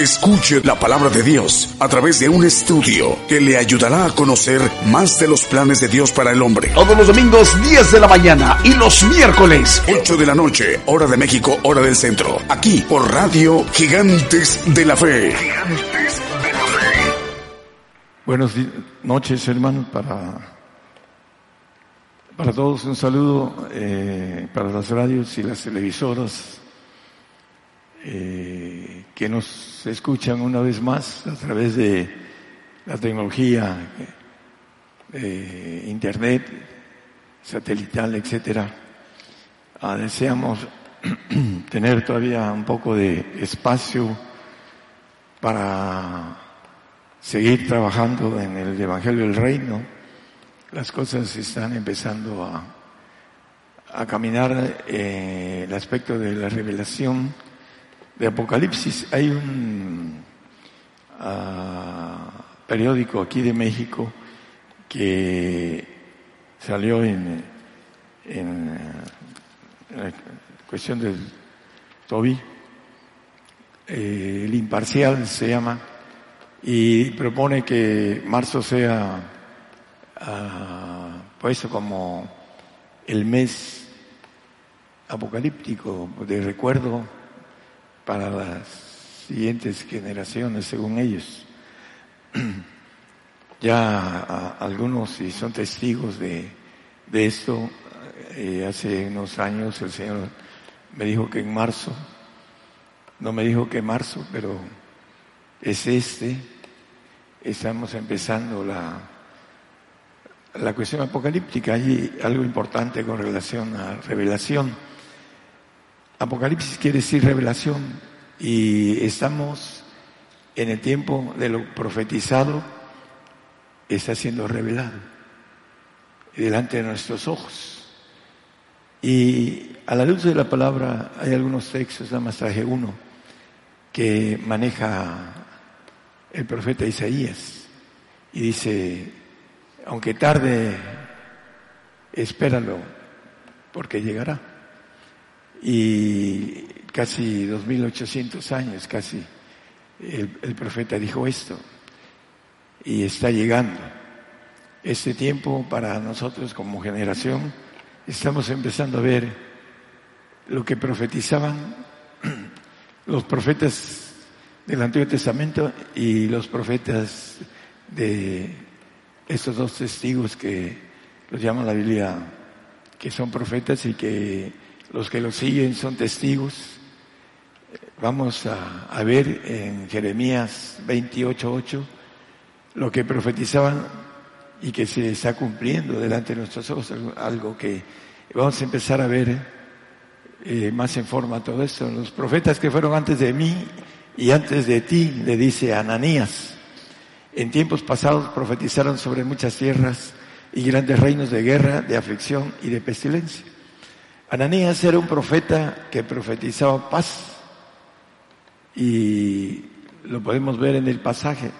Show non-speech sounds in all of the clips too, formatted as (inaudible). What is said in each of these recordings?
Escuche la palabra de Dios a través de un estudio que le ayudará a conocer más de los planes de Dios para el hombre. Todos los domingos 10 de la mañana y los miércoles 8 de la noche, hora de México, hora del centro. Aquí por Radio Gigantes de la Fe. Gigantes de la Fe. Buenas noches, hermanos, para, para todos un saludo eh, para las radios y las televisoras eh, que nos escuchan una vez más a través de la tecnología, eh, internet, satelital, etcétera. Ah, deseamos (clears throat) tener todavía un poco de espacio para seguir trabajando en el Evangelio del Reino. Las cosas están empezando a, a caminar en el aspecto de la revelación de Apocalipsis. Hay un uh, periódico aquí de México que salió en, en, la cuestión del Toby, eh, el imparcial se llama, y propone que marzo sea uh, puesto como el mes apocalíptico de recuerdo para las siguientes generaciones, según ellos. (clears throat) Ya algunos, si son testigos de, de esto, eh, hace unos años el Señor me dijo que en marzo, no me dijo que marzo, pero es este, estamos empezando la, la cuestión apocalíptica. Hay algo importante con relación a revelación Apocalipsis quiere decir revelación. Y estamos en el tiempo de lo profetizado, está siendo revelado delante de nuestros ojos. Y a la luz de la palabra hay algunos textos, nada más traje uno, que maneja el profeta Isaías. Y dice, aunque tarde, espéralo, porque llegará y casi 2.800 años, casi, el, profeta dijo esto, y está llegando. Este tiempo para nosotros como generación, estamos empezando a ver lo que profetizaban (clears throat) los profetas del Antiguo Testamento y los profetas de estos dos testigos que los llama la Biblia, que son profetas y que los que lo siguen son testigos. Vamos a, ver en Jeremías 28.8 lo que profetizaban y que se está cumpliendo delante de nuestros ojos, algo que vamos a empezar a ver eh, más en forma todo esto. Los profetas que fueron antes de mí y antes de ti, le dice Ananías, en tiempos pasados profetizaron sobre muchas tierras y grandes reinos de guerra, de aflicción y de pestilencia. Ananías era un profeta que profetizaba paz y lo podemos ver en el pasaje.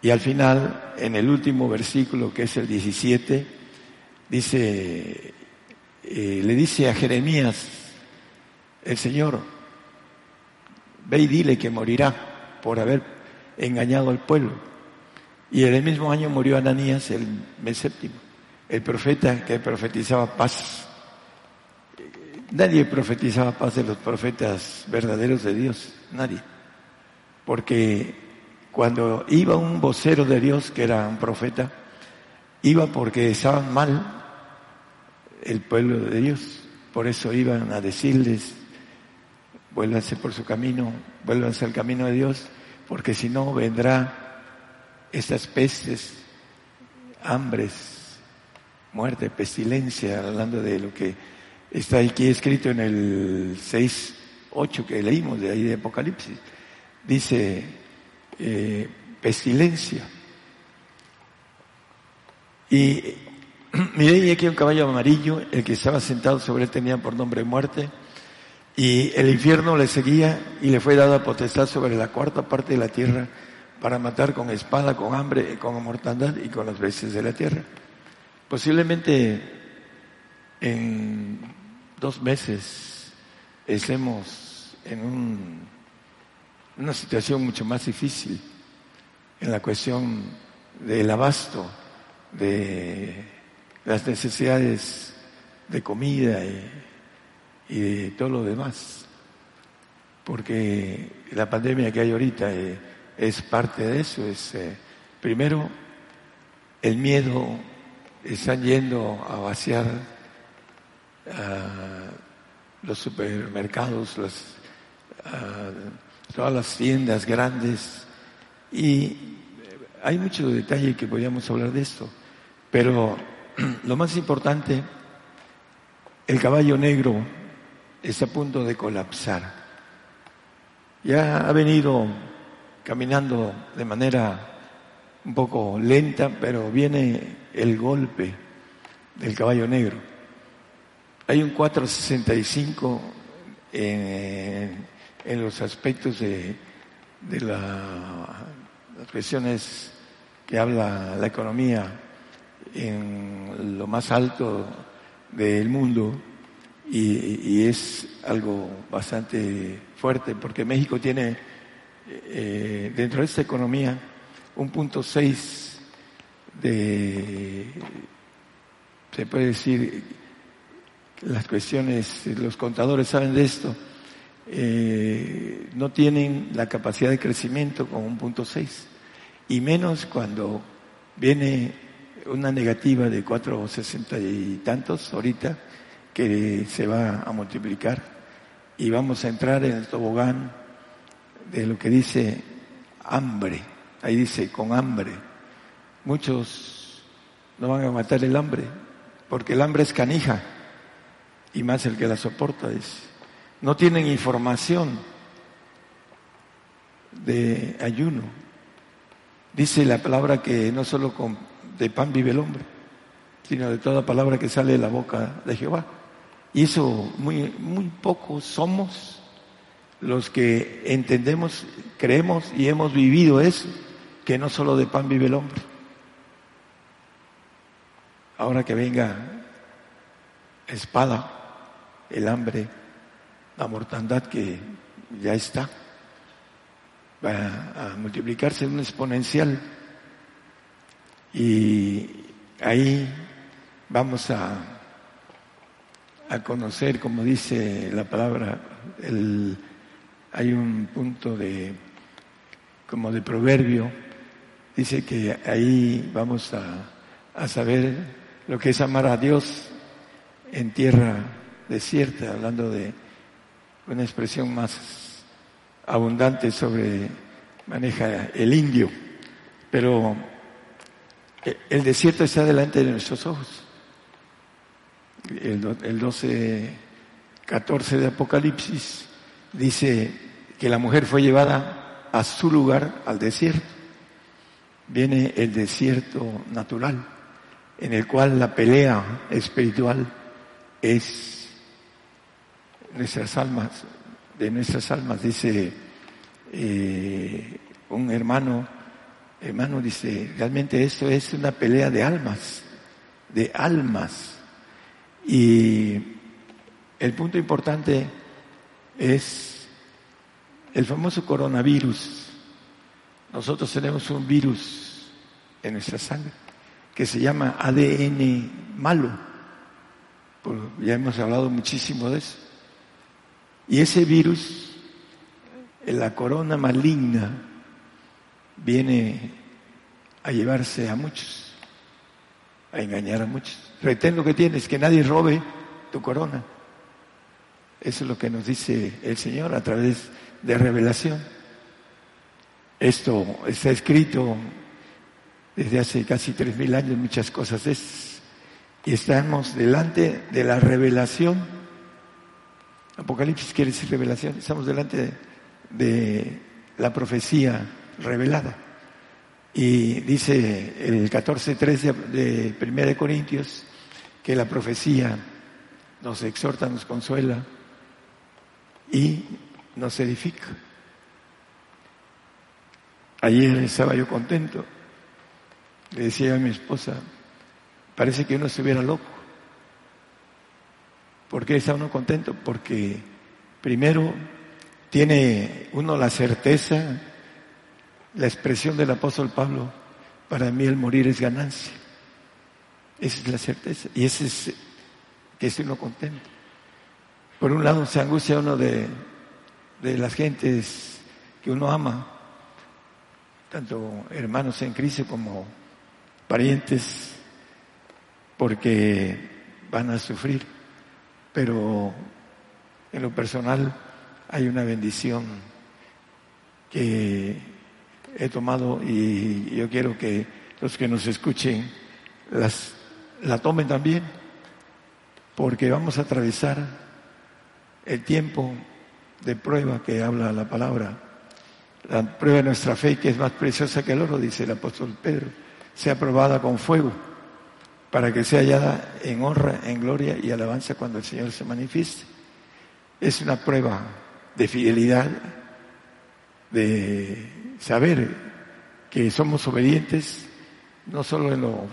Y al final, en el último versículo, que es el 17, dice, eh, le dice a Jeremías, el Señor, ve y dile que morirá por haber engañado al pueblo. Y en el mismo año murió Ananías, el mes séptimo, el profeta que profetizaba paz Nadie profetizaba paz de los profetas verdaderos de Dios, nadie. Porque cuando iba un vocero de Dios, que era un profeta, iba porque estaban mal el pueblo de Dios. Por eso iban a decirles, vuélvanse por su camino, vuélvanse al camino de Dios, porque si no vendrá estas pestes, hambres, muerte, pestilencia, hablando de lo que Está aquí escrito en el 6, 8 que leímos de ahí de Apocalipsis. Dice, eh, pestilencia. Y (clears throat) miré aquí un caballo amarillo, el que estaba sentado sobre él tenía por nombre muerte, y el infierno le seguía y le fue dada potestad sobre la cuarta parte de la tierra para matar con espada, con hambre, con mortandad y con las bestias de la tierra. Posiblemente en dos meses estemos en una situación mucho más difícil en la cuestión del abasto, de las necesidades de comida y, de todo lo demás. Porque la pandemia que hay ahorita eh, es parte de eso. Es, eh, primero, el miedo, están yendo a vaciar los supermercados, todas las tiendas grandes y hay mucho detalle que podríamos hablar de esto, pero (clears throat) lo más importante, el caballo negro está a punto de colapsar. Ya ha venido caminando de manera un poco lenta, pero viene el golpe del caballo negro. Hay un 465 en, en los aspectos de, de la, las cuestiones que habla la economía en lo más alto del mundo y, es algo bastante fuerte porque México tiene eh, dentro de esta economía un punto seis de, se puede decir, las cuestiones, los contadores saben de esto, eh, no tienen la capacidad de crecimiento con un punto seis y menos cuando viene una negativa de cuatro sesenta y tantos ahorita que se va a multiplicar y vamos a entrar en el tobogán de lo que dice hambre. Ahí dice con hambre. Muchos no van a matar el hambre porque el hambre es canija y más el que la soporta es. No tienen información de ayuno, Dice la palabra que no solo con, de pan vive el hombre, sino de toda palabra que sale de la boca de Jehová. Y eso muy, muy pocos somos los que entendemos, creemos y hemos vivido eso, que no solo de pan vive el hombre. Ahora que venga espada, el hambre, la mortandad que ya está va a multiplicarse en un exponencial. Y ahí vamos a, a conocer, como dice la palabra, el, hay un punto de, como de proverbio, dice que ahí vamos a, a saber lo que es amar a Dios en tierra desierta, hablando de una expresión más abundante sobre maneja el indio, pero eh, el desierto está delante de nuestros ojos. El, 12, 14 de Apocalipsis dice que la mujer fue llevada a su lugar, al desierto. Viene el desierto natural, en el cual la pelea espiritual es nuestras almas, de nuestras almas, dice eh, un hermano, hermano dice, realmente esto es una pelea de almas, de almas. Y el punto importante es el famoso coronavirus. Nosotros tenemos un virus en nuestra sangre que se llama ADN malo. Ya hemos hablado muchísimo de eso. Y ese virus, la corona maligna, viene a llevarse a muchos, a engañar a muchos. Retén lo que tienes, que nadie robe tu corona. Eso es lo que nos dice el Señor a través de revelación. Esto está escrito desde hace casi tres mil años, muchas cosas es, y estamos delante de la revelación Apocalipsis quiere decir revelación. Estamos delante de, la profecía revelada. Y dice el 14.3 de, de 1 Corintios que la profecía nos exhorta, nos consuela y nos edifica. Ayer estaba yo contento. Le decía a mi esposa, parece que uno estuviera loco. ¿Por qué está uno contento? Porque primero tiene uno la certeza, la expresión del apóstol Pablo, para mí el morir es ganancia. Esa es la certeza. Y ese es que estoy uno contento. Por un lado se angustia uno de, de las gentes que uno ama, tanto hermanos en crisis como parientes, porque van a sufrir. Pero en lo personal hay una bendición que he tomado y yo quiero que los que nos escuchen la tomen también, porque vamos a atravesar el tiempo de prueba que habla la palabra, la prueba de nuestra fe que es más preciosa que el oro, dice el apóstol Pedro, sea probada con fuego para que sea hallada en honra, en gloria y alabanza cuando el Señor se manifieste. Es una prueba de fidelidad, de saber que somos obedientes, no solo en lo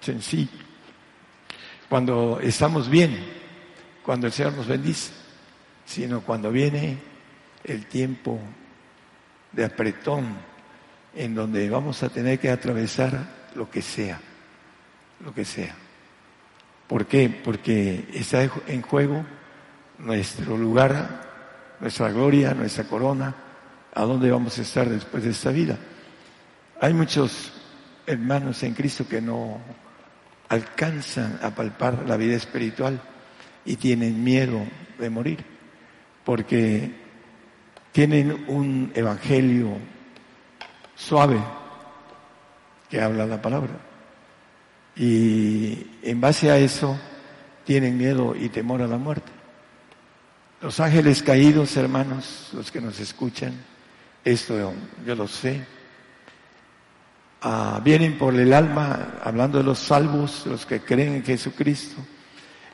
sencillo, cuando estamos bien, cuando el Señor nos bendice, sino cuando viene el tiempo de apretón en donde vamos a tener que atravesar lo que sea, lo que sea. ¿Por qué? Porque está en juego nuestro lugar nuestra gloria, nuestra corona, a dónde vamos a estar después de esta vida. Hay muchos hermanos en Cristo que no alcanzan a palpar la vida espiritual y tienen miedo de morir, porque tienen un evangelio suave que habla la palabra. Y en base a eso tienen miedo y temor a la muerte. Los ángeles caídos, hermanos, los que nos escuchan, esto yo lo sé, ah, vienen por el alma, hablando de los salvos, los que creen en Jesucristo,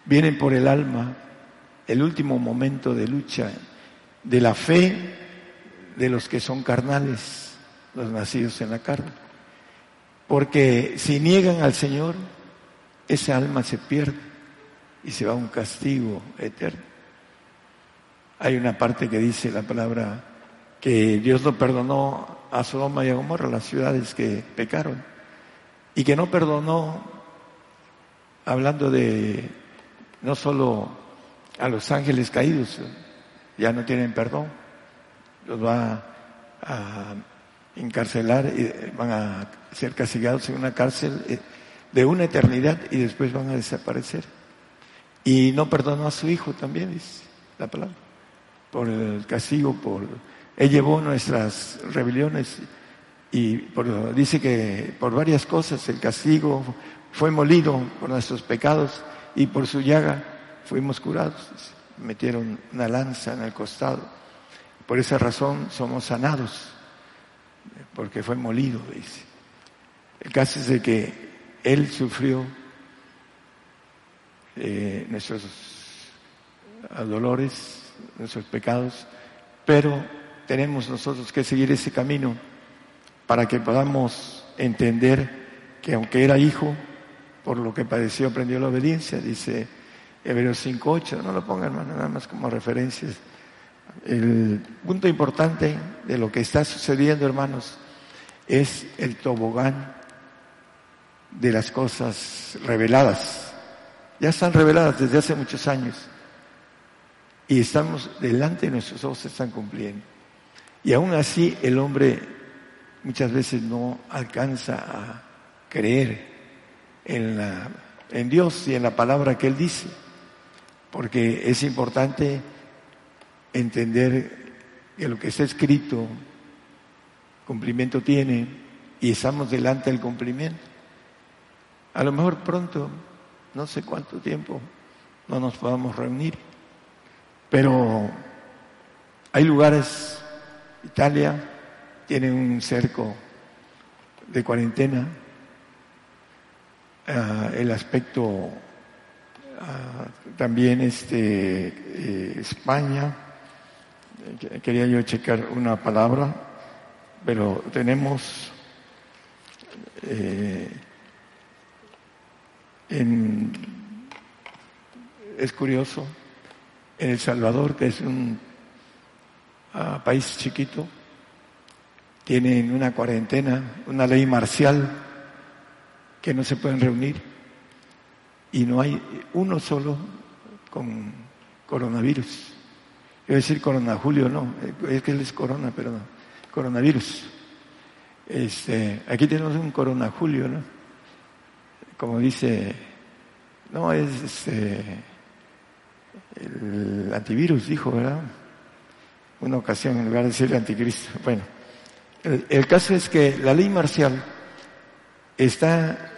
vienen por el alma el último momento de lucha de la fe de los que son carnales, los nacidos en la carne. Porque si niegan al Señor, esa alma se pierde y se va a un castigo eterno. Hay una parte que dice la palabra que Dios no perdonó a Sodoma y a Gomorra, las ciudades que pecaron, y que no perdonó, hablando de no solo a los ángeles caídos, ya no tienen perdón, los va a encarcelar y van a ser castigados en una cárcel eh, de una eternidad y después van a desaparecer. Y no perdonó a su hijo también, dice la palabra por el castigo, por Él llevó nuestras rebeliones y por, dice que por varias cosas el castigo fue molido por nuestros pecados y por su llaga fuimos curados. Metieron una lanza en el costado. Por esa razón somos sanados, porque fue molido, dice. El caso es de que Él sufrió eh, nuestros dolores nuestros pecados, pero tenemos nosotros que seguir ese camino para que podamos entender que aunque era hijo, por lo que padeció aprendió la obediencia, dice Hebreos 5.8, no lo pongan nada más como referencias. El punto importante de lo que está sucediendo, hermanos, es el tobogán de las cosas reveladas. Ya están reveladas desde hace muchos años y estamos delante de nuestros ojos se están cumpliendo. Y aún así el hombre muchas veces no alcanza a creer en, la, en Dios y en la palabra que Él dice, porque es importante entender que lo que está escrito cumplimiento tiene y estamos delante del cumplimiento. A lo mejor pronto, no sé cuánto tiempo, no nos podamos reunir pero hay lugares, Italia tiene un cerco de cuarentena, ah, el aspecto ah, también este, eh, España, quería yo checar una palabra, pero tenemos eh, en, es curioso, en El Salvador, que es un ah, país chiquito, tienen una cuarentena, una ley marcial que no se pueden reunir y no hay uno solo con coronavirus. Iba a decir corona Julio, no, es que él es corona, pero no, coronavirus. Este, aquí tenemos un corona Julio, ¿no? Como dice, no, es este, el antivirus, dijo, ¿verdad? Una ocasión en lugar de decir el anticristo. Bueno, el, caso es que la ley marcial está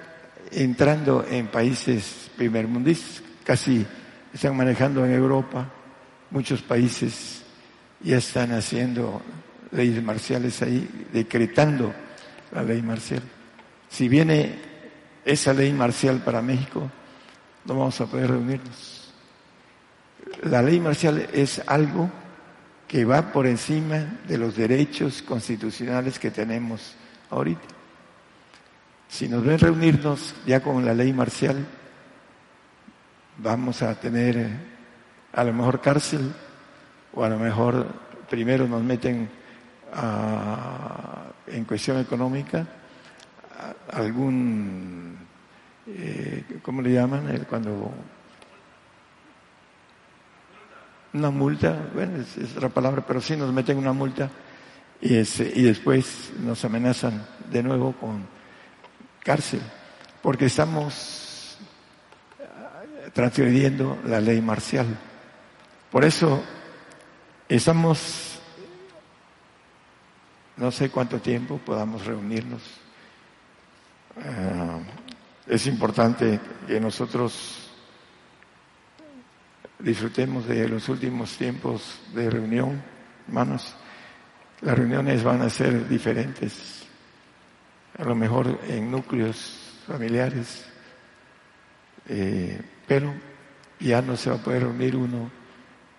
entrando en países primermundistas, casi están manejando en Europa, muchos países ya están haciendo leyes marciales ahí, decretando la ley marcial. Si viene esa ley marcial para México, no vamos a poder reunirnos. La ley marcial es algo que va por encima de los derechos constitucionales que tenemos ahorita. Si nos ven reunirnos ya con la ley marcial, vamos a tener a lo mejor cárcel o a lo mejor primero nos meten en cuestión económica algún, eh, ¿cómo le llaman? Cuando una multa, bueno, es, otra palabra, pero sí nos meten una multa y, y después nos amenazan de nuevo con cárcel, porque estamos transgrediendo la ley marcial. Por eso estamos, no sé cuánto tiempo podamos reunirnos. Ah, es importante que nosotros disfrutemos de los últimos tiempos de reunión, hermanos. Las reuniones van a ser diferentes, a lo mejor en núcleos familiares, eh, pero ya no se va a poder reunir uno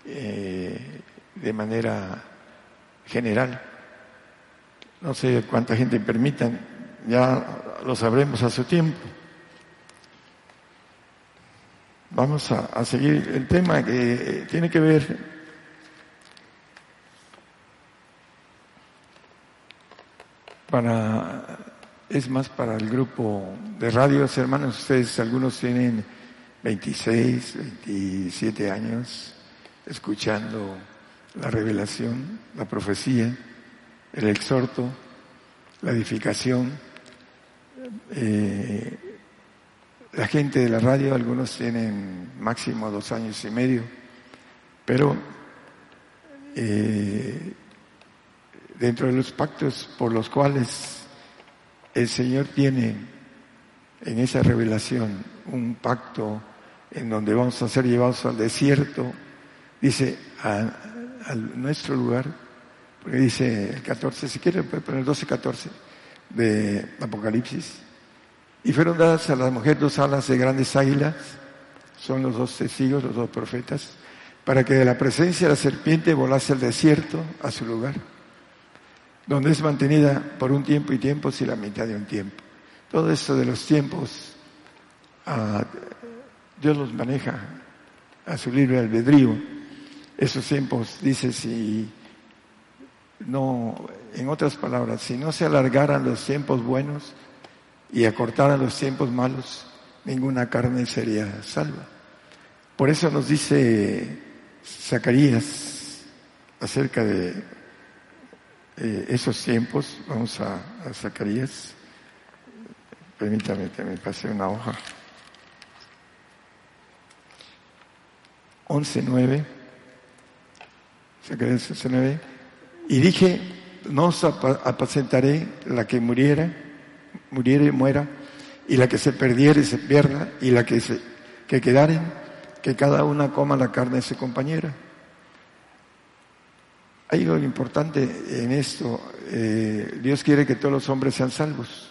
eh, de manera general. No sé cuánta gente permitan, ya lo sabremos a su tiempo. Vamos a, seguir el tema que tiene que ver para es más para el grupo de radios, hermanos, ustedes algunos tienen 26, 27 años escuchando la revelación, la profecía, el exhorto, la edificación. Eh, la gente de la radio, algunos tienen máximo dos años y medio, pero eh, dentro de los pactos por los cuales el Señor tiene en esa revelación un pacto en donde vamos a ser llevados al desierto, dice a, nuestro lugar, porque dice el 14, si quiere puede poner 12, 14 de Apocalipsis, y fueron dadas a la mujer dos alas de grandes águilas, son los dos testigos, los dos profetas, para que de la presencia de la serpiente volase al desierto, a su lugar, donde es mantenida por un tiempo y tiempos y la mitad de un tiempo. Todo esto de los tiempos, ah, Dios los maneja a su libre albedrío. Esos tiempos, dice, si no, en otras palabras, si no se alargaran los tiempos buenos, y acortaran los tiempos malos, ninguna carne sería salva. Por eso nos dice Zacarías acerca de eh, esos tiempos. Vamos a, Zacarías. Permítame que me pase una hoja. 11.9. Zacarías 11.9. Y dije, no os apacentaré la que muriera muriere y muera, y la que se perdiere se pierda, y la que se que quedaren, que cada una coma la carne de su compañera. Hay algo importante en esto. Eh, Dios quiere que todos los hombres sean salvos.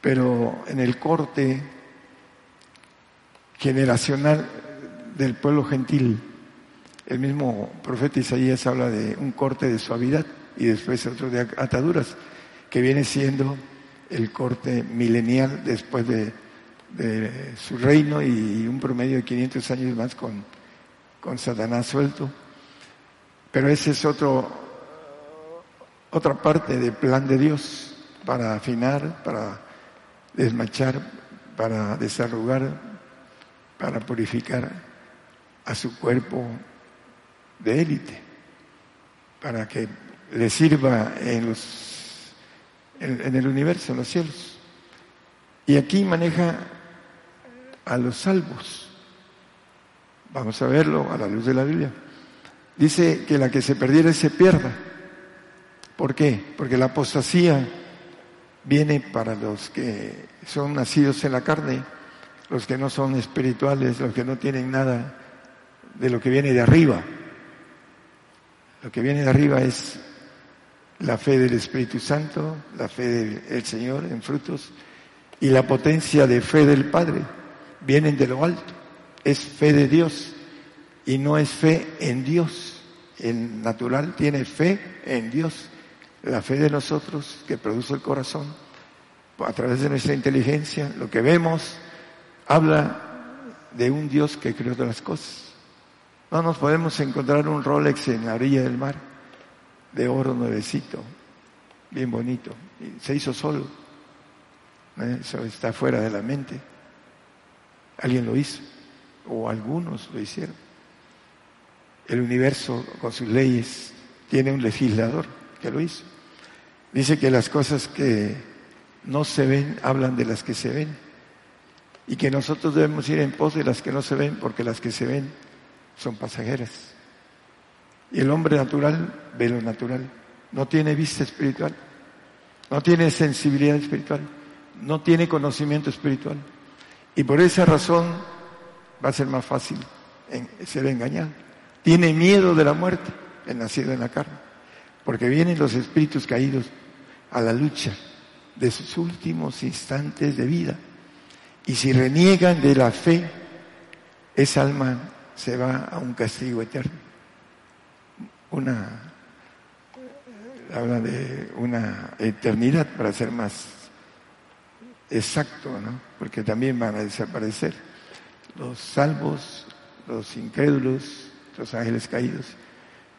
pero en el corte generacional del pueblo gentil, el mismo profeta Isaías habla de un corte de suavidad y después otro de ataduras, que viene siendo el corte milenial después de, su reino y un promedio de 500 años más con, Satanás suelto. Pero ese es otro, otra parte del plan de Dios para afinar, para desmachar, para desarrugar, para purificar a su cuerpo de élite, para que le sirva en, los, en, el universo, en los cielos. Y aquí maneja a los salvos. Vamos a verlo a la luz de la Biblia. Dice que la que se perdiera se pierda. ¿Por qué? Porque la apostasía viene para los que son nacidos en la carne, los que no son espirituales, los que no tienen nada de lo que viene de arriba. Lo que viene de arriba es la fe del Espíritu Santo, la fe del Señor en frutos y la potencia de fe del Padre. Vienen de lo alto. Es fe de Dios y no es fe en Dios. El natural tiene fe en Dios la fe de nosotros que produce el corazón, a través de nuestra inteligencia, lo que vemos, habla de un Dios que creó todas las cosas. No nos podemos encontrar un Rolex en la orilla del mar, de oro nuevecito, bien bonito, se hizo solo. Eso está fuera de la mente. Alguien lo hizo, o algunos lo hicieron. El universo con sus leyes tiene un legislador que lo hizo. Dice que las cosas que no se ven hablan de las que se ven y que nosotros debemos ir en pos de las que no se ven porque las que se ven son pasajeras. Y el hombre natural ve lo natural, no tiene vista espiritual, no tiene sensibilidad espiritual, no tiene conocimiento espiritual. Y por esa razón va a ser más fácil ser engañado. Tiene miedo de la muerte, el nacido en la carne porque vienen los espíritus caídos a la lucha de sus últimos instantes de vida. Y si reniegan de la fe, esa alma se va a un castigo eterno. Una, habla de una eternidad para ser más exacto, ¿no? Porque también van a desaparecer los salvos, los incrédulos, los ángeles caídos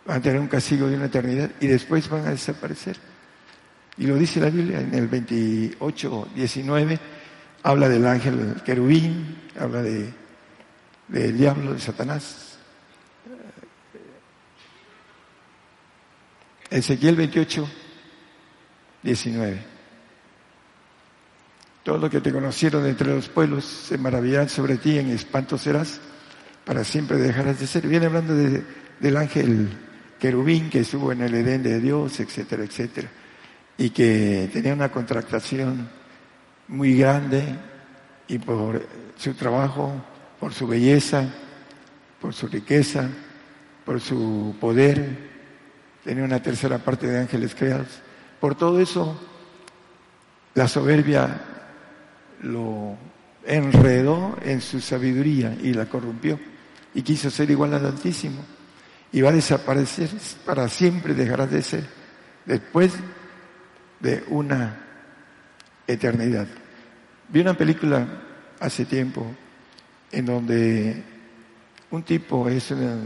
van a tener un castigo de una eternidad y después van a desaparecer. Y lo dice la Biblia en el 28, 19, habla del ángel querubín, habla de, del diablo, de Satanás. Ezequiel 28, 19. Todo lo que te conocieron entre los pueblos se maravillarán sobre ti, en espanto serás, para siempre dejarás de ser. Viene hablando del ángel querubín que estuvo en el Edén de Dios, etcétera, etcétera, y que tenía una contractación muy grande y por su trabajo, por su belleza, por su riqueza, por su poder, tenía una tercera parte de ángeles creados. Por todo eso, la soberbia lo enredó en su sabiduría y la corrompió y quiso ser igual al Altísimo y va a desaparecer para siempre, dejará de ser después de una eternidad. Vi una película hace tiempo en donde un tipo es una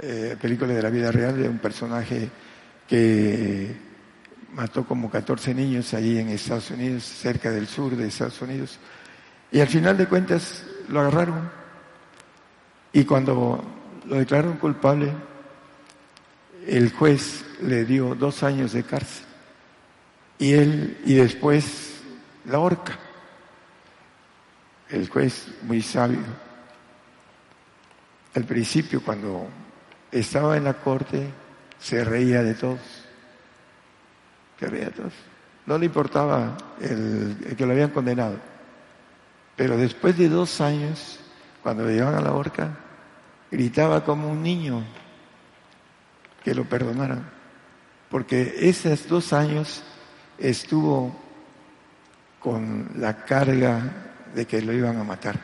eh, película de la vida real de un personaje que mató como 14 niños ahí en Estados Unidos, cerca del sur de Estados Unidos, y al final de cuentas lo agarraron y cuando lo declararon culpable, el juez le dio dos años de cárcel y él y después la horca. El juez muy sabio. Al principio cuando estaba en la corte se reía de todos. Se reía de todos. No le importaba el, que lo habían condenado. Pero después de dos años, cuando le llevaban a la horca, gritaba como un niño que lo perdonaran, porque esos dos años estuvo con la carga de que lo iban a matar.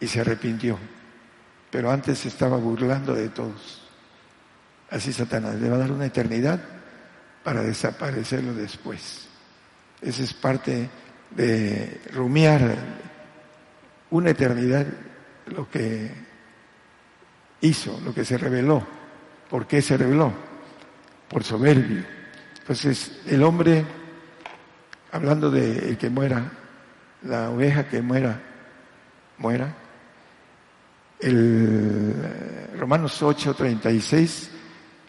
Y se arrepintió. Pero antes estaba burlando de todos. Así Satanás le va a dar una eternidad para desaparecerlo después. Esa es parte de rumiar una eternidad lo que hizo, lo que se reveló. ¿Por qué se reveló? Por soberbio. Entonces, el hombre, hablando de el que muera, la oveja que muera, muera. El eh, Romanos 8, 36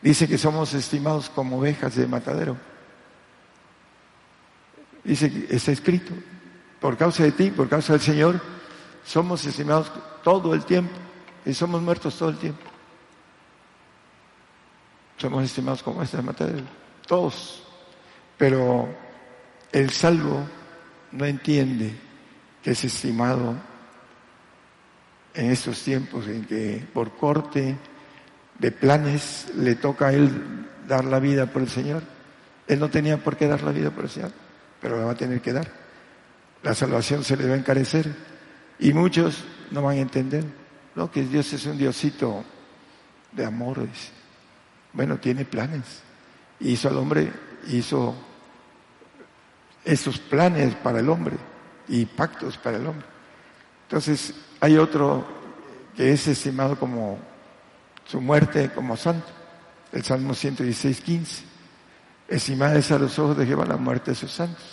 dice que somos estimados como ovejas de matadero. Dice que está escrito, por causa de ti, por causa del Señor, somos estimados todo el tiempo y somos muertos todo el tiempo. Somos estimados como ovejas de matadero, todos. Pero el salvo no entiende que es estimado en estos tiempos en que por corte de planes le toca a él dar la vida por el Señor. Él no tenía por qué dar la vida por el Señor, pero la va a tener que dar. La salvación se le va a encarecer y muchos no van a entender. No, que Dios es un Diosito de amor. Bueno, tiene planes. Hizo al hombre, hizo esos planes para el hombre y pactos para el hombre. Entonces, hay otro que es estimado como su muerte como santo, el Salmo 116, 15. Estimada es a los ojos de Jehová la muerte de sus santos.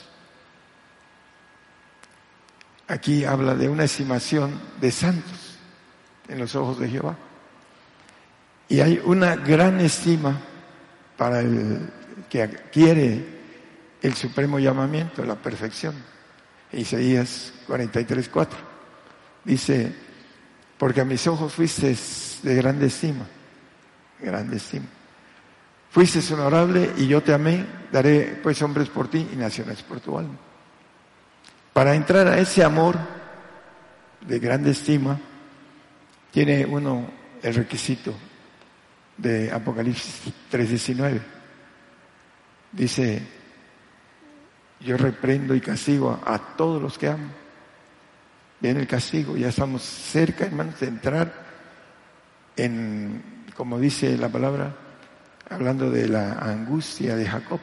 Aquí habla de una estimación de santos en los ojos de Jehová. Y hay una gran estima para el que adquiere el supremo llamamiento, la perfección. Isaías 43, 4. Dice, porque a mis ojos fuiste de grande estima, grande estima. Fuiste honorable y yo te amé, daré pues hombres por ti y naciones por tu alma. Para entrar a ese amor de grande estima, tiene uno el requisito de Apocalipsis 3:19. Dice, yo reprendo y castigo a, todos los que amo. Viene el castigo, ya estamos cerca, hermanos, de entrar en, como dice la palabra, hablando de la angustia de Jacob,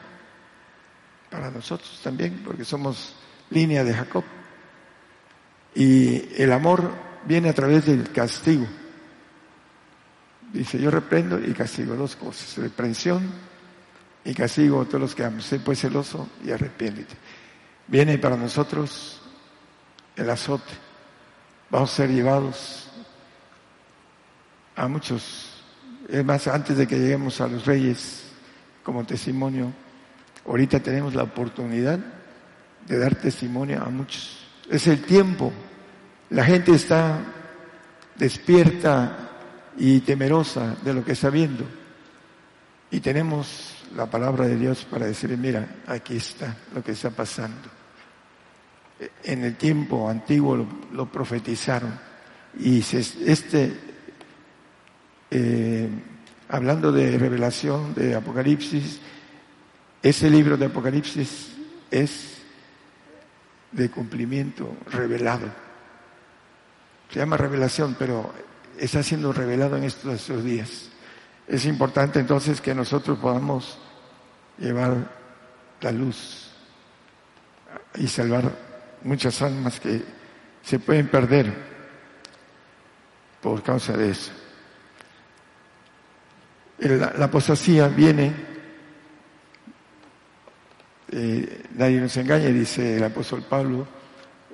para nosotros también, porque somos línea de Jacob. Y el amor viene a través del castigo. Dice, yo reprendo y castigo dos cosas, reprensión y castigo a todos los que aman. Sé pues celoso y arrepiéntete. Viene para nosotros el azote. Vamos a ser llevados a muchos. Es más, antes de que lleguemos a los reyes como testimonio, ahorita tenemos la oportunidad de dar testimonio a muchos. Es el tiempo. La gente está despierta y temerosa de lo que está viendo. Y tenemos la palabra de Dios para decirle, mira, aquí está lo que está pasando. En el tiempo antiguo lo, profetizaron y este, eh, hablando de revelación, de Apocalipsis, ese libro de Apocalipsis es de cumplimiento revelado. Se llama revelación, pero está siendo revelado en estos días. Es importante entonces que nosotros podamos llevar la luz y salvar muchas almas que se pueden perder por causa de eso. La, la apostasía viene, eh, nadie nos engaña, dice el apóstol Pablo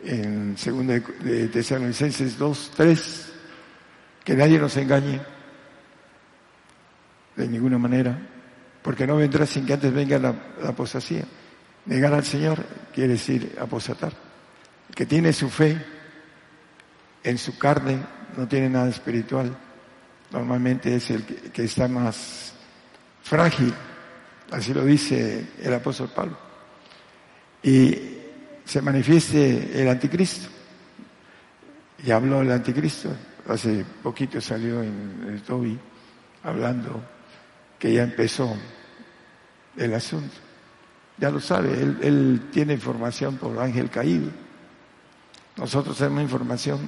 en 2 de Tesalonicenses 2, 3, que nadie nos engañe de ninguna manera, porque no vendrá sin que antes venga la, apostasía. Negar al Señor quiere decir apostatar. El que tiene su fe en su carne no tiene nada espiritual. Normalmente es el que, está más frágil, así lo dice el apóstol Pablo. Y se manifieste el anticristo. Y habló el anticristo, hace poquito salió en el Toby hablando que ya empezó el asunto. ya lo sabe, él, tiene información por ángel caído. Nosotros tenemos información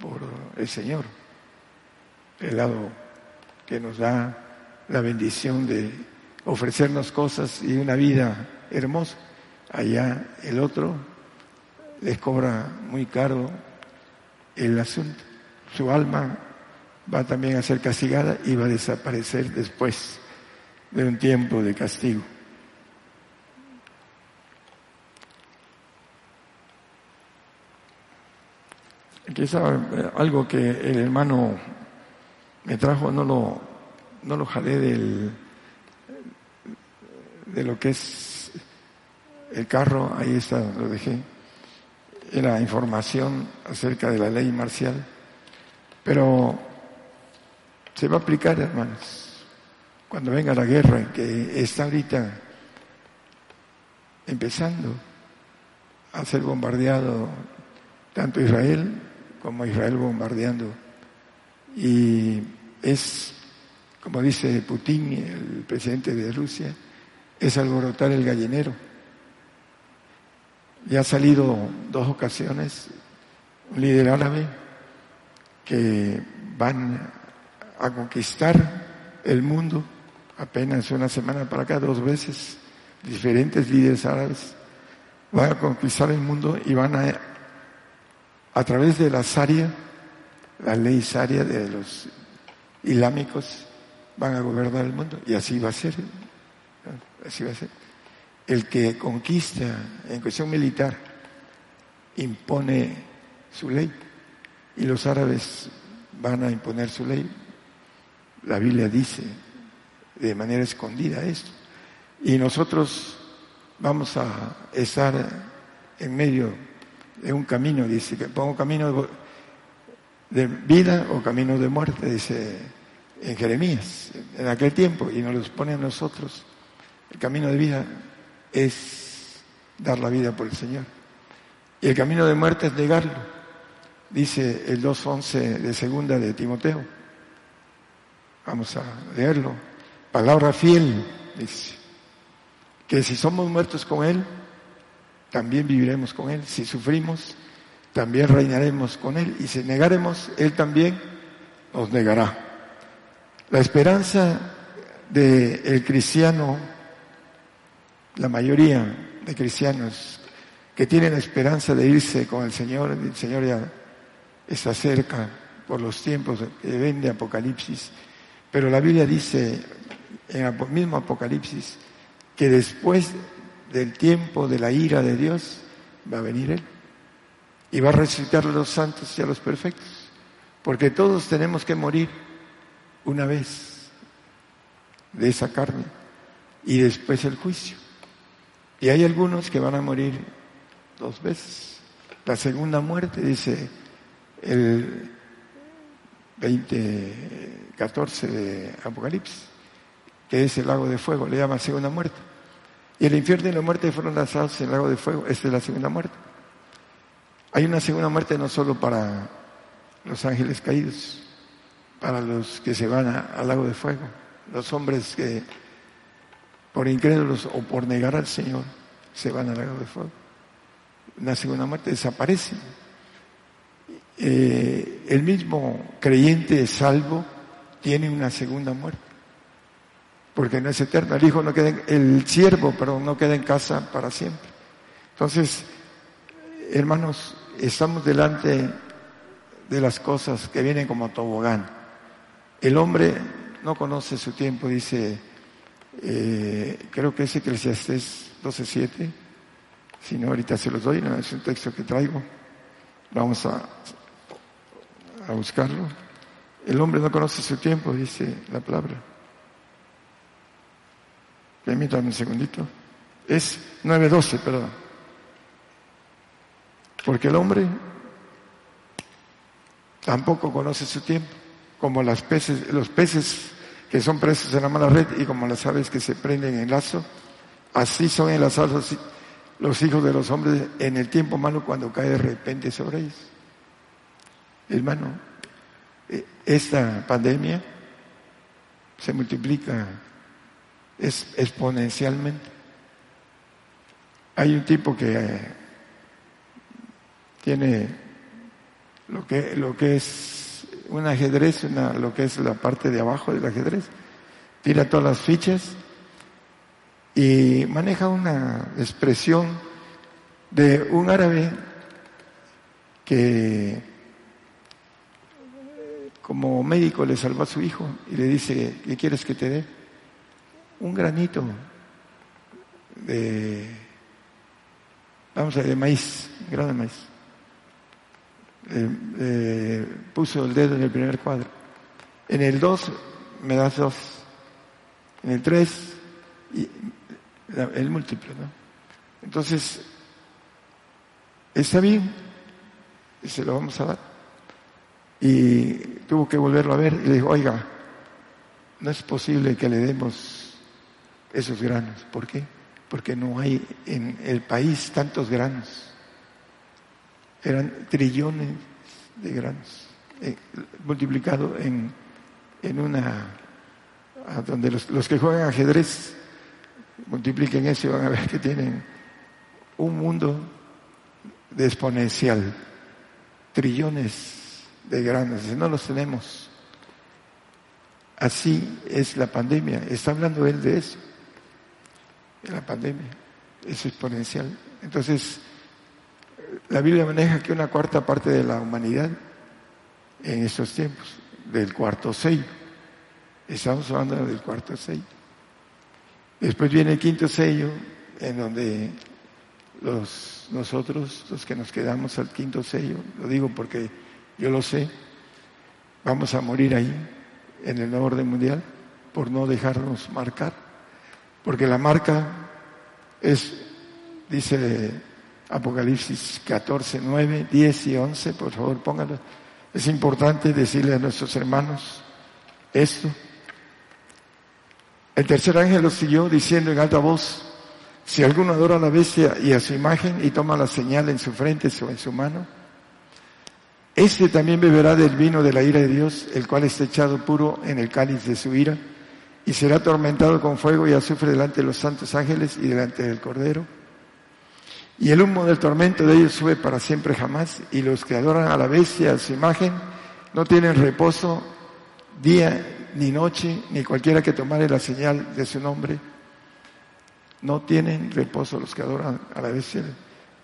por el Señor, el lado que nos da la bendición de ofrecernos cosas y una vida hermosa. Allá el otro les cobra muy caro el asunto. Su alma va también a ser castigada y va a desaparecer después de un tiempo de castigo. Quizá eh, algo que el hermano me trajo, no lo, no lo jalé del, de lo que es el carro, ahí está, lo dejé. Era información acerca de la ley marcial, pero se va a aplicar, hermanos, cuando venga la guerra que está ahorita empezando a ser bombardeado tanto Israel como Israel bombardeando. Y es, como dice Putin, el presidente de Rusia, es alborotar el gallinero. Ya ha salido dos ocasiones un líder árabe que van a conquistar el mundo apenas una semana para acá, dos veces, diferentes líderes árabes van a conquistar el mundo y van a, a través de la Sharia, la ley Sharia de los islámicos, van a gobernar el mundo y así va a ser así va a ser. El que conquista en cuestión militar impone su ley y los árabes van a imponer su ley. La Biblia dice de manera escondida esto. Y nosotros vamos a estar en medio de un camino, dice que pongo camino de vida o camino de muerte, dice en Jeremías, en aquel tiempo, y nos los pone a nosotros el camino de vida es dar la vida por el Señor. Y el camino de muerte es negarlo. Dice el 2.11 de segunda de Timoteo. Vamos a leerlo. Palabra fiel, dice. Que si somos muertos con Él, también viviremos con Él. Si sufrimos, también reinaremos con Él. Y si negaremos, Él también nos negará. La esperanza del cristiano la mayoría de cristianos que tienen esperanza de irse con el Señor, el Señor ya está cerca por los tiempos que ven de Apocalipsis, pero la Biblia dice en el mismo Apocalipsis que después del tiempo de la ira de Dios va a venir Él y va a resucitar a los santos y a los perfectos, porque todos tenemos que morir una vez de esa carne y después el juicio. Y hay algunos que van a morir dos veces. La segunda muerte, dice el 2014 de Apocalipsis, que es el lago de fuego, le llama segunda muerte. Y el infierno y la muerte fueron lanzados en el lago de fuego, esta es la segunda muerte. Hay una segunda muerte no solo para los ángeles caídos, para los que se van al lago de fuego, los hombres que por incrédulos o por negar al Señor, se van al lago de fuego. Una segunda muerte desaparece. Eh, el mismo creyente salvo tiene una segunda muerte. Porque no es eterno. El hijo no queda, el siervo, pero no queda en casa para siempre. Entonces, hermanos, estamos delante de las cosas que vienen como tobogán. El hombre no conoce su tiempo, dice eh, creo que es Eclesiastés 12.7. Si no, ahorita se los doy, no, es un texto que traigo. Vamos a, a buscarlo. El hombre no conoce su tiempo, dice la palabra. Permítanme un segundito. Es 9.12, perdón. Porque el hombre tampoco conoce su tiempo, como las peces, los peces que son presos en la mala red y como las aves que se prenden en lazo, así son enlazados los hijos de los hombres en el tiempo malo cuando cae de repente sobre ellos. Hermano, eh, esta pandemia se multiplica exponencialmente. Hay un tipo que eh, tiene lo que, lo que es un ajedrez, una, lo que es la parte de abajo del ajedrez, tira todas las fichas y maneja una expresión de un árabe que como médico le salvó a su hijo y le dice, ¿qué quieres que te dé? Un granito de, vamos a ver, de maíz, grano de maíz. puso el dedo en el primer cuadro. En el 2 me das dos. En el 3, el múltiplo, ¿no? Entonces, está bien, se lo vamos a dar y tuvo que volverlo a ver y le dijo, oiga, no es posible que le demos esos granos. ¿Por qué? Porque no hay en el país tantos granos. Eran trillones de granos, eh, multiplicado en, en una, donde los, los que juegan ajedrez multipliquen eso y van a ver que tienen un mundo de exponencial, trillones de granos. no los tenemos. Así es la pandemia. Está hablando él de eso. De la pandemia. Es exponencial. Entonces, la Biblia maneja que una cuarta parte de la humanidad en estos tiempos, del cuarto sello. Estamos hablando del cuarto sello. Después viene el quinto sello, en donde los, nosotros, los que nos quedamos al quinto sello, lo digo porque yo lo sé, vamos a morir ahí, en el nuevo orden mundial, por no dejarnos marcar, porque la marca es, dice Apocalipsis 14, 9, 10 y 11, por favor póngalo. Es importante decirle a nuestros hermanos esto. El tercer ángel lo siguió diciendo en alta voz, si alguno adora a la bestia y a su imagen y toma la señal en su frente o en su mano, este también beberá del vino de la ira de Dios, el cual está echado puro en el cáliz de su ira, y será atormentado con fuego y azufre delante de los santos ángeles y delante del Cordero. Y el humo del tormento de ellos sube para siempre jamás, y los que adoran a la bestia, a su imagen, no tienen reposo día ni noche, ni cualquiera que tomare la señal de su nombre. No tienen reposo los que adoran a la bestia.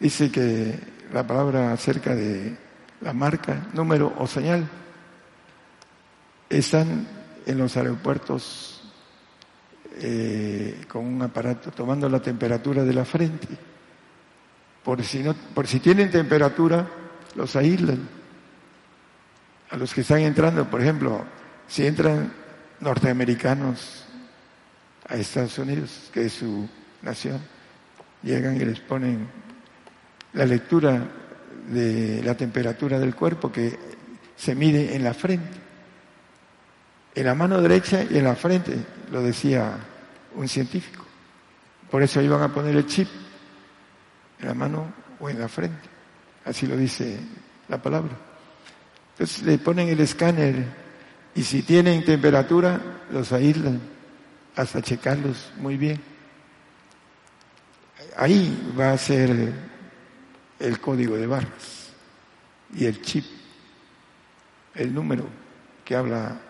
Dice que la palabra acerca de la marca, número o señal, están en los aeropuertos eh, con un aparato tomando la temperatura de la frente. Por si, no, por si tienen temperatura, los aíslan. A los que están entrando, por ejemplo, si entran norteamericanos a Estados Unidos, que es su nación, llegan y les ponen la lectura de la temperatura del cuerpo que se mide en la frente. En la mano derecha y en la frente, lo decía un científico. Por eso iban a poner el chip en la mano o en la frente. Así lo dice la palabra. Entonces le ponen el escáner y si tienen temperatura, los aíslan hasta checarlos muy bien. Ahí va a ser el código de barras y el chip, el número que habla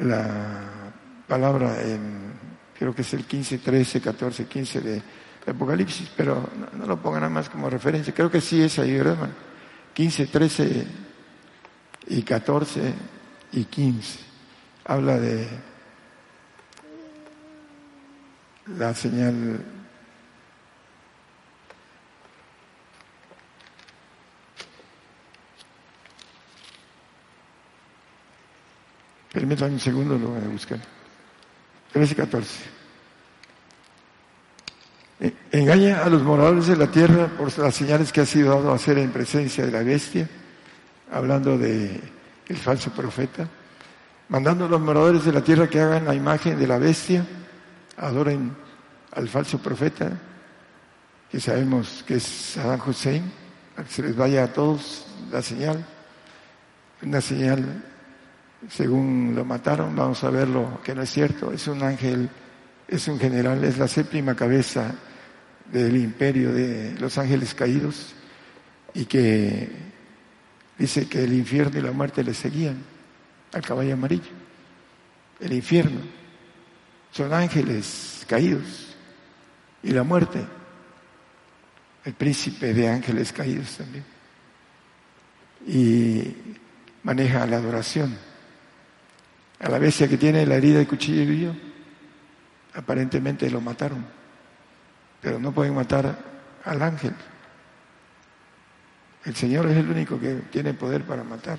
la palabra en, creo que es el 15, 13, 14, 15 de, Apocalipsis, pero no, lo pongan nada más como referencia, creo que sí es ahí, ¿verdad? 15, 13 y 14 y 15. Habla de la señal Permítanme un segundo, lo voy a buscar. 13 y 14. Engaña a los moradores de la tierra por las señales que ha sido dado a hacer en presencia de la bestia, hablando de falso profeta, mandando a los moradores de la tierra que hagan la imagen de la bestia, adoren al falso profeta, que sabemos que es Saddam Hussein, a que se les vaya a todos la señal, una señal según lo mataron, vamos a verlo que no es cierto, es un ángel, es un general, es la séptima cabeza del imperio de los ángeles caídos y que dice que el infierno y la muerte le seguían al caballo amarillo. El infierno son ángeles caídos y la muerte, el príncipe de ángeles caídos también. Y maneja la adoración. A la bestia que tiene la herida de cuchillo, aparentemente lo mataron, pero no pueden matar al ángel. El Señor es el único que tiene poder para matar.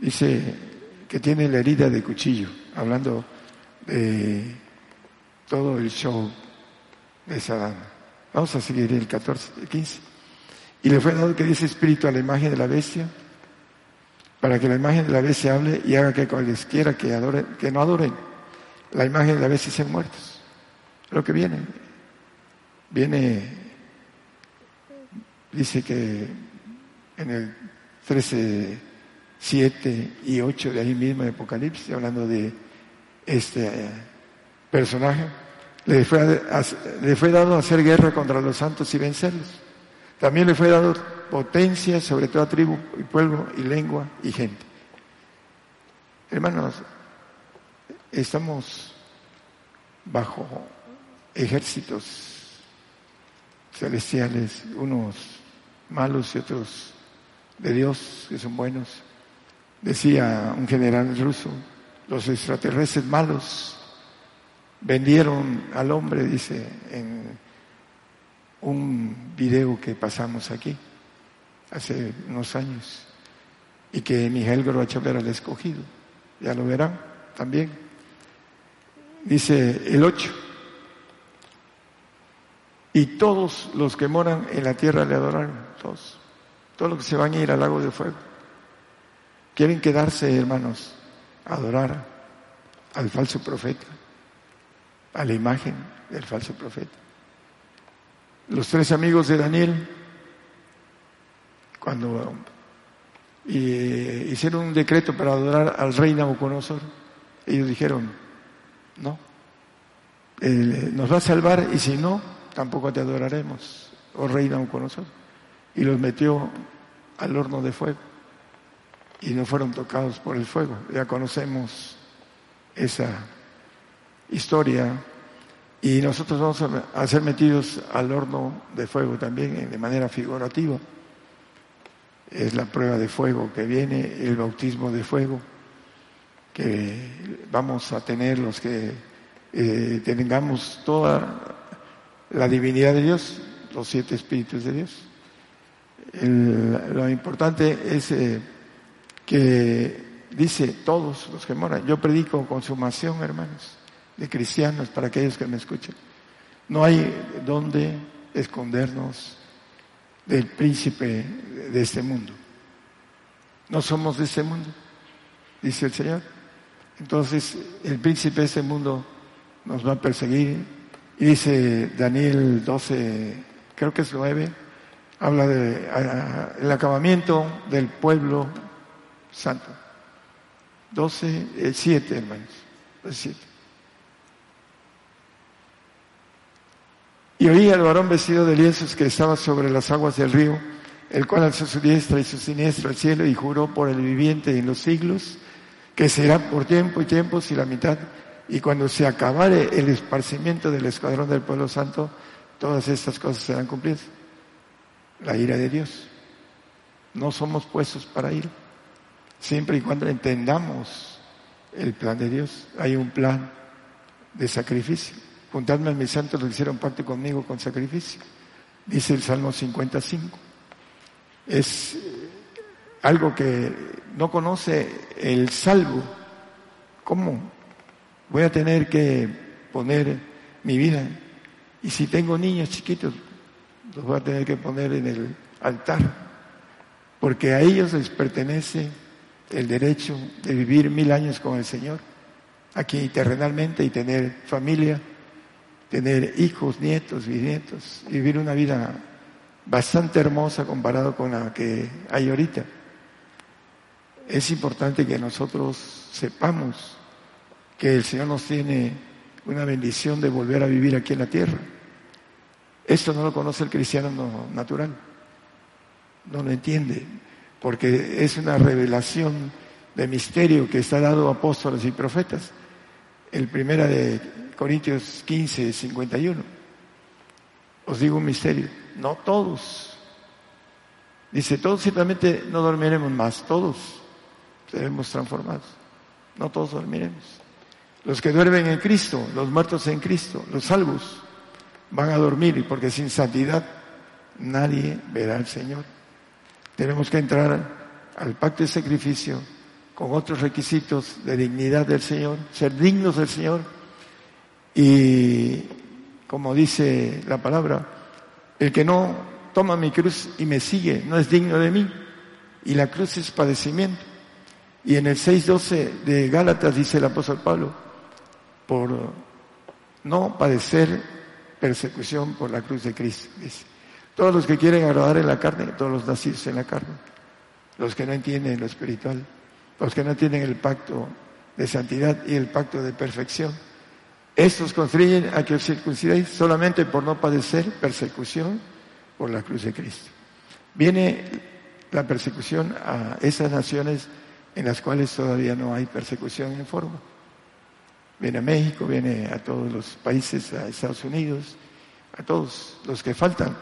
Dice que tiene la herida de cuchillo, hablando de todo el show de esa Vamos a seguir el 14, el 15. Y le fue dado que dice espíritu a la imagen de la bestia, para que la imagen de la bestia hable y haga que cualesquiera que adoren, que no adoren la imagen de la bestia sean muertos. Lo que viene, viene dice que en el 13, 7 y 8 de ahí mismo de Apocalipsis, hablando de este eh, personaje, le fue, le fue dado hacer guerra contra los santos y vencerlos. También le fue dado potencia sobre toda tribu y pueblo y lengua y gente. Hermanos, estamos bajo ejércitos celestiales, unos malos y otros de Dios que son buenos. Decía un general ruso, los extraterrestres malos vendieron al hombre, dice, en un video que pasamos aquí hace unos años y que Miguel Gorbachev era escogido. Ya lo verán también. Dice el 8. Y todos los que moran en la tierra le adoraron todos, todos los que se van a ir al lago de fuego. Quieren quedarse, hermanos, adorar al falso profeta, a la imagen del falso profeta. Los tres amigos de Daniel, cuando hicieron un decreto para adorar al rey Nabucodonosor, ellos dijeron, no, nos va a salvar y si no, tampoco te adoraremos, oh rey Nabucodonosor y los metió al horno de fuego y no fueron tocados por el fuego. Ya conocemos esa historia y nosotros vamos a ser metidos al horno de fuego también de manera figurativa. Es la prueba de fuego que viene, el bautismo de fuego que vamos a tener los que eh, tengamos toda la divinidad de Dios, los siete espíritus de Dios lo importante es eh, que dice todos los que moran. Yo predico consumación, hermanos, de cristianos para aquellos que me escuchan. No hay donde escondernos del príncipe de este mundo. No somos de este mundo, dice el Señor. Entonces el príncipe de este mundo nos va a perseguir. Y dice Daniel 12, creo que es 9, habla del de, acabamiento del pueblo santo. 12, 7 hermanos, 7. Y oí al varón vestido de lienzos que estaba sobre las aguas del río, el cual alzó su diestra y su siniestra al cielo y juró por el viviente en los siglos, que será por tiempo y tiempos y la mitad, y cuando se acabare el esparcimiento del escuadrón del pueblo santo, todas estas cosas serán cumplidas la ira de Dios. No somos puestos para ir. Siempre y cuando entendamos el plan de Dios. Hay un plan de sacrificio. Juntadme a mis santos que hicieron pacto conmigo con sacrificio. Dice el Salmo 55. Es algo que no conoce el salvo. ¿Cómo voy a tener que poner mi vida? Y si tengo niños chiquitos, los voy a tener que poner en el altar, porque a ellos les pertenece el derecho de vivir mil años con el Señor, aquí terrenalmente, y tener familia, tener hijos, nietos, bisnietos, vivir una vida bastante hermosa comparado con la que hay ahorita. Es importante que nosotros sepamos que el Señor nos tiene una bendición de volver a vivir aquí en la tierra Esto no lo conoce el cristiano natural, no lo entiende, porque es una revelación de misterio que está dado a apóstoles y profetas. El primera de Corintios 15, 51. Os digo un misterio, no todos. Dice, todos ciertamente no dormiremos más, todos seremos transformados. No todos dormiremos. Los que duermen en Cristo, los muertos en Cristo, los salvos, van a dormir porque sin santidad nadie verá al Señor. Tenemos que entrar al pacto de sacrificio con otros requisitos de dignidad del Señor, ser dignos del Señor y, como dice la palabra, el que no toma mi cruz y me sigue no es digno de mí y la cruz es padecimiento. Y en el 6.12 de Gálatas dice el apóstol Pablo, por no padecer persecución por la cruz de Cristo. Todos los que quieren agradar en la carne, todos los nacidos en la carne, los que no entienden lo espiritual, los que no tienen el pacto de santidad y el pacto de perfección. Estos construyen a que os circuncidéis solamente por no padecer persecución por la cruz de Cristo. Viene la persecución a esas naciones en las cuales todavía no hay persecución en forma. Viene a México, viene a todos los países, a Estados Unidos, a todos los que faltan.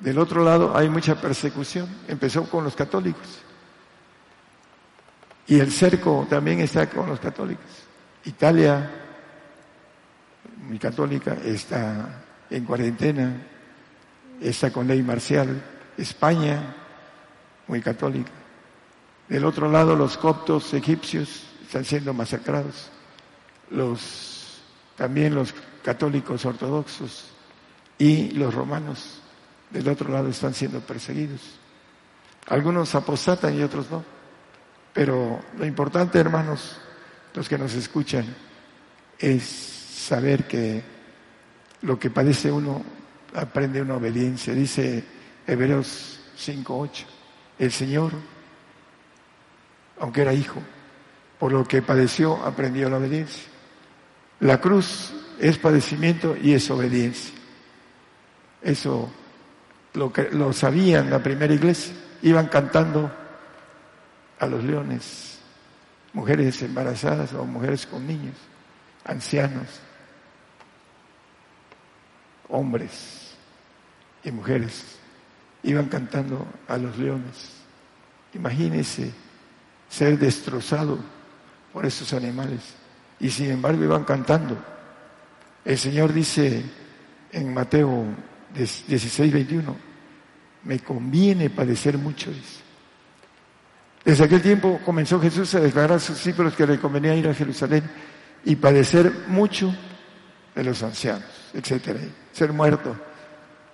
Del otro lado hay mucha persecución. Empezó con los católicos. Y el cerco también está con los católicos. Italia, muy católica, está en cuarentena, está con ley marcial. España, muy católica. Del otro lado, los coptos egipcios están siendo masacrados. Los, también los católicos ortodoxos y los romanos del otro lado están siendo perseguidos. Algunos apostatan y otros no. Pero lo importante, hermanos, los que nos escuchan, es saber que lo que padece uno aprende una obediencia. Dice Hebreos 5.8, el Señor, aunque era hijo, por lo que padeció, aprendió la obediencia. La cruz es padecimiento y es obediencia. Eso lo, que, lo sabían la primera iglesia. Iban cantando a los leones, mujeres embarazadas o mujeres con niños, ancianos, hombres y mujeres. Iban cantando a los leones. Imagínense ser destrozado por esos animales. Y sin embargo iban cantando. El Señor dice en Mateo 16, 21, me conviene padecer mucho, Desde aquel tiempo comenzó Jesús a declarar a sus discípulos que le convenía ir a Jerusalén y padecer mucho de los ancianos, etcétera, ser muerto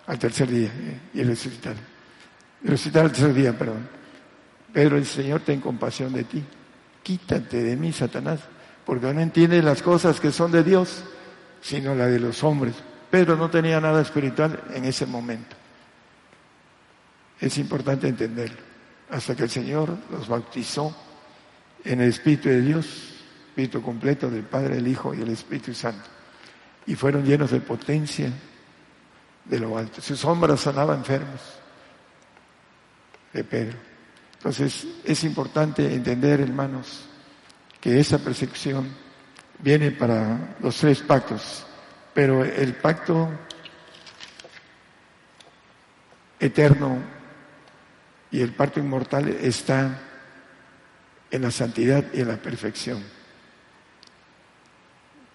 al tercer día eh, y resucitar. Resucitar al tercer día, perdón. Pedro, el Señor, ten compasión de ti. Quítate de mí, Satanás, porque no entiendes las cosas que son de Dios, sino la de los hombres. Pedro no tenía nada espiritual en ese momento. Es importante entenderlo. Hasta que el Señor los bautizó en el Espíritu de Dios, Espíritu completo del Padre, el Hijo y el Espíritu Santo. Y fueron llenos de potencia de lo alto. Sus sombras sanaban enfermos de Pedro. Entonces es importante entender, hermanos, que esa persecución viene para los tres pactos, pero el pacto eterno y el pacto inmortal está en la santidad y en la perfección.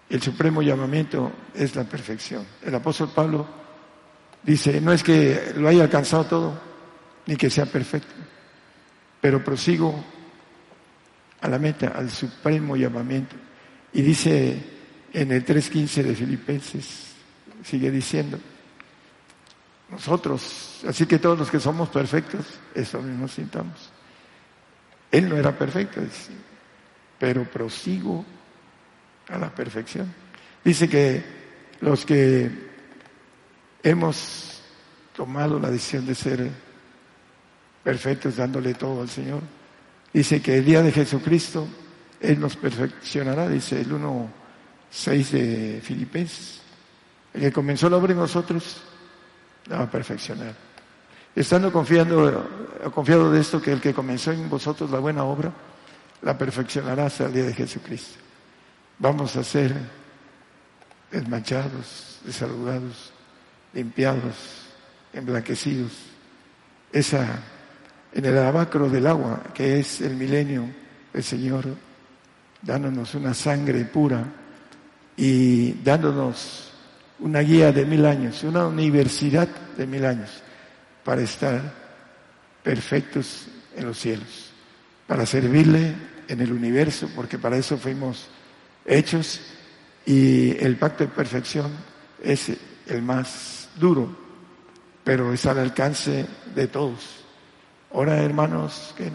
El supremo llamamiento es la perfección. El apóstol Pablo dice, no es que lo haya alcanzado todo, ni que sea perfecto, pero prosigo a la meta, al supremo llamamiento. Y dice en el 3.15 de Filipenses, sigue diciendo, nosotros, así que todos los que somos perfectos, eso mismo sintamos. Él no era perfecto, pero prosigo a la perfección. Dice que los que hemos tomado la decisión de ser perfectos dándole todo al Señor. Dice que el día de Jesucristo Él nos perfeccionará, dice el 1.6 de Filipenses. El que comenzó la obra en nosotros la va a perfeccionar. Estando confiando, confiado de esto, que el que comenzó en vosotros la buena obra, la perfeccionará hasta el día de Jesucristo. Vamos a ser desmanchados, desaludados, limpiados, emblanquecidos. Esa, en el abacro del agua, que es el milenio, el Señor dándonos una sangre pura y dándonos una guía de mil años, una universidad de mil años para estar perfectos en los cielos, para servirle en el universo, porque para eso fuimos hechos y el pacto de perfección es el más duro, pero es al alcance de todos. Ahora, hermanos que,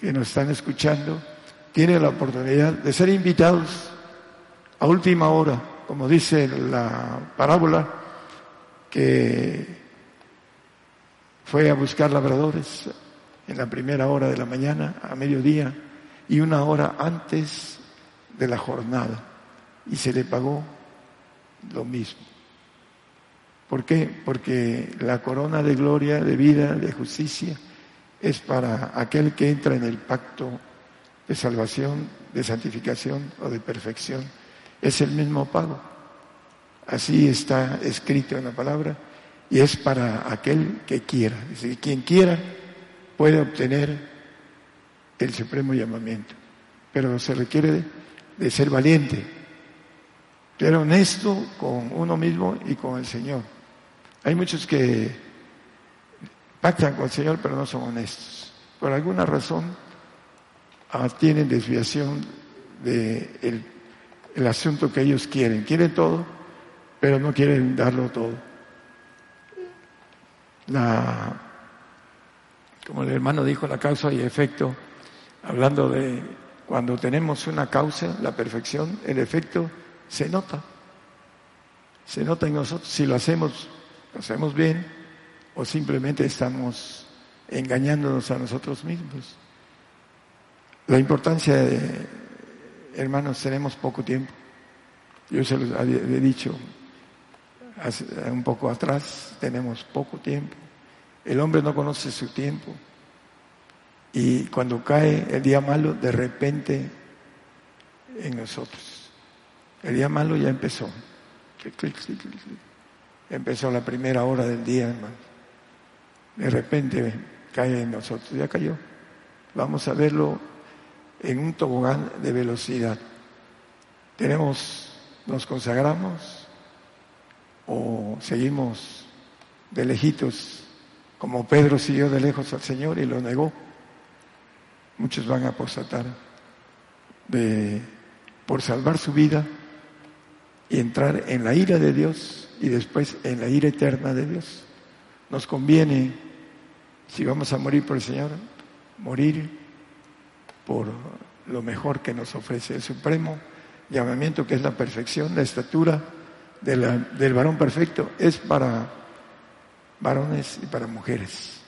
que nos están escuchando, tienen la oportunidad de ser invitados a última hora, como dice la parábola, que fue a buscar labradores en la primera hora de la mañana, a mediodía, y una hora antes de la jornada, y se le pagó lo mismo. ¿Por qué? Porque la corona de gloria, de vida, de justicia, es para aquel que entra en el pacto de salvación, de santificación o de perfección. Es el mismo pago. Así está escrito en la palabra y es para aquel que quiera. Dice, quien quiera puede obtener el supremo llamamiento, pero se requiere de, ser valiente, ser honesto con uno mismo y con el Señor. Hay muchos que pactan con el Señor pero no son honestos. Por alguna razón tienen desviación del el asunto que ellos quieren. Quieren todo, pero no quieren darlo todo la, como el hermano dijo, la causa y efecto, hablando de cuando tenemos una causa, la perfección, el efecto se nota. Se nota en nosotros si lo hacemos, lo hacemos bien o simplemente estamos engañándonos a nosotros mismos. La importancia de, hermanos, tenemos poco tiempo. Yo se los he dicho un poco atrás, tenemos poco tiempo. El hombre no conoce su tiempo. Y cuando cae el día malo, de repente en nosotros. El día malo ya empezó. Empezó la primera hora del día, hermano. De repente cae en nosotros. Ya cayó. Vamos a verlo en un tobogán de velocidad. Tenemos, nos consagramos, o seguimos de lejitos, como Pedro siguió de lejos al Señor y lo negó. Muchos van a apostatar de, por salvar su vida y entrar en la ira de Dios y después en la ira eterna de Dios. Nos conviene, si vamos a morir por el Señor, morir por lo mejor que nos ofrece el supremo llamamiento que es la perfección, la estatura del varón perfecto es para varones y para mujeres.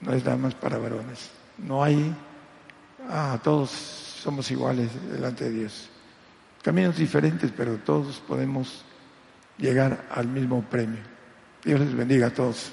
No es nada más para varones. No hay, ah, todos somos iguales delante de Dios. Caminos diferentes, pero todos podemos llegar al mismo premio. Dios les bendiga a todos.